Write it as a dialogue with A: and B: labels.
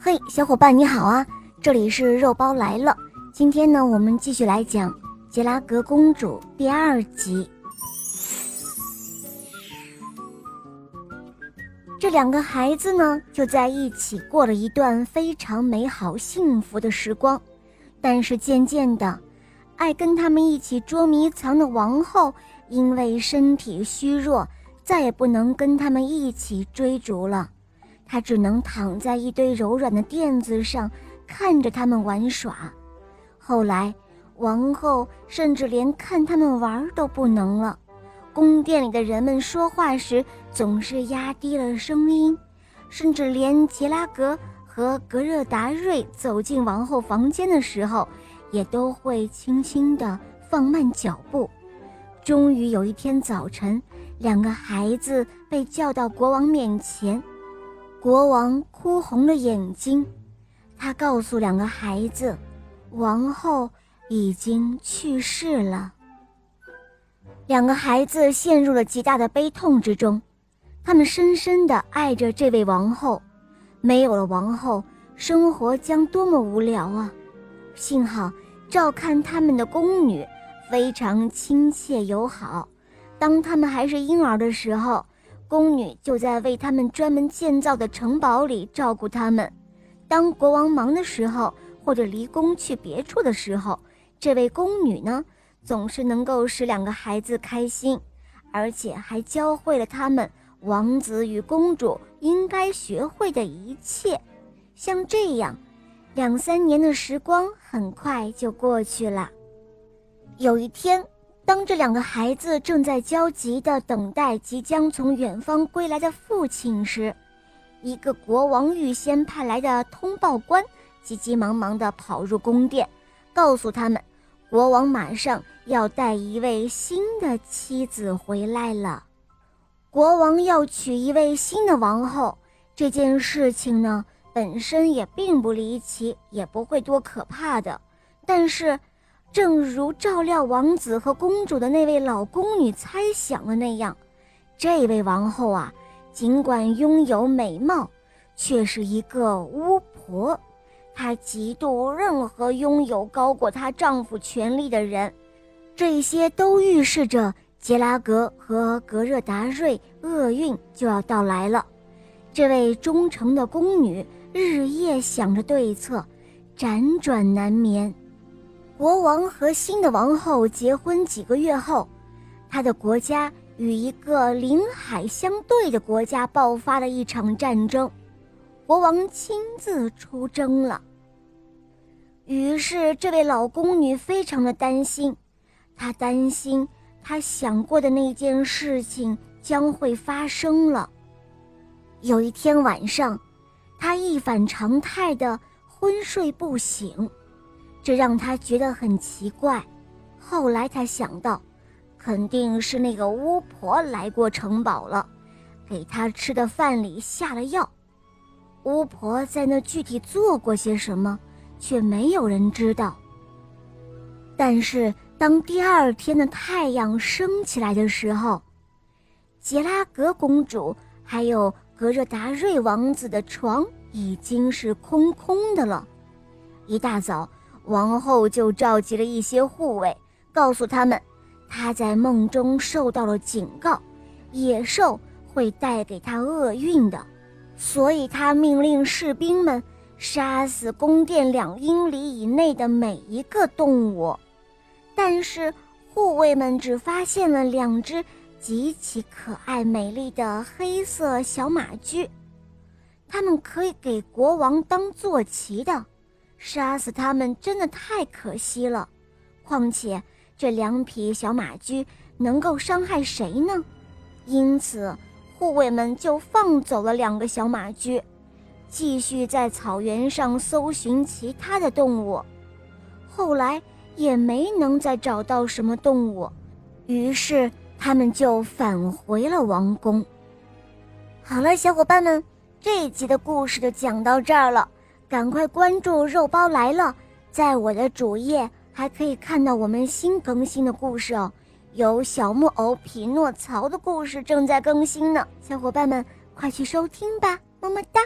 A: 嘿，小伙伴你好啊！这里是肉包来了。今天呢，我们继续来讲《杰拉格公主》第二集。这两个孩子呢，就在一起过了一段非常美好、幸福的时光。但是渐渐的，爱跟他们一起捉迷藏的王后，因为身体虚弱，再也不能跟他们一起追逐了。他只能躺在一堆柔软的垫子上，看着他们玩耍。后来，王后甚至连看他们玩都不能了。宫殿里的人们说话时总是压低了声音，甚至连杰拉格和格热达瑞走进王后房间的时候，也都会轻轻地放慢脚步。终于有一天早晨，两个孩子被叫到国王面前。国王哭红了眼睛，他告诉两个孩子，王后已经去世了。两个孩子陷入了极大的悲痛之中，他们深深地爱着这位王后。没有了王后，生活将多么无聊啊！幸好照看他们的宫女非常亲切友好，当他们还是婴儿的时候。宫女就在为他们专门建造的城堡里照顾他们。当国王忙的时候，或者离宫去别处的时候，这位宫女呢，总是能够使两个孩子开心，而且还教会了他们王子与公主应该学会的一切。像这样，两三年的时光很快就过去了。有一天。当这两个孩子正在焦急地等待即将从远方归来的父亲时，一个国王预先派来的通报官急急忙忙地跑入宫殿，告诉他们，国王马上要带一位新的妻子回来了。国王要娶一位新的王后，这件事情呢，本身也并不离奇，也不会多可怕的，但是。正如照料王子和公主的那位老宫女猜想的那样，这位王后啊，尽管拥有美貌，却是一个巫婆。她嫉妒任何拥有高过她丈夫权力的人。这些都预示着杰拉格和格热达瑞厄运就要到来了。这位忠诚的宫女日夜想着对策，辗转难眠。国王和新的王后结婚几个月后，他的国家与一个临海相对的国家爆发了一场战争，国王亲自出征了。于是，这位老宫女非常的担心，她担心她想过的那件事情将会发生了。有一天晚上，她一反常态的昏睡不醒。这让他觉得很奇怪。后来他想到，肯定是那个巫婆来过城堡了，给他吃的饭里下了药。巫婆在那具体做过些什么，却没有人知道。但是当第二天的太阳升起来的时候，杰拉格公主还有格热达瑞王子的床已经是空空的了。一大早。王后就召集了一些护卫，告诉他们，她在梦中受到了警告，野兽会带给她厄运的，所以她命令士兵们杀死宫殿两英里以内的每一个动物。但是护卫们只发现了两只极其可爱美丽的黑色小马驹，它们可以给国王当坐骑的。杀死他们真的太可惜了，况且这两匹小马驹能够伤害谁呢？因此，护卫们就放走了两个小马驹，继续在草原上搜寻其他的动物。后来也没能再找到什么动物，于是他们就返回了王宫。好了，小伙伴们，这一集的故事就讲到这儿了。赶快关注“肉包来了”！在我的主页还可以看到我们新更新的故事哦，有小木偶匹诺曹的故事正在更新呢，小伙伴们快去收听吧，么么哒！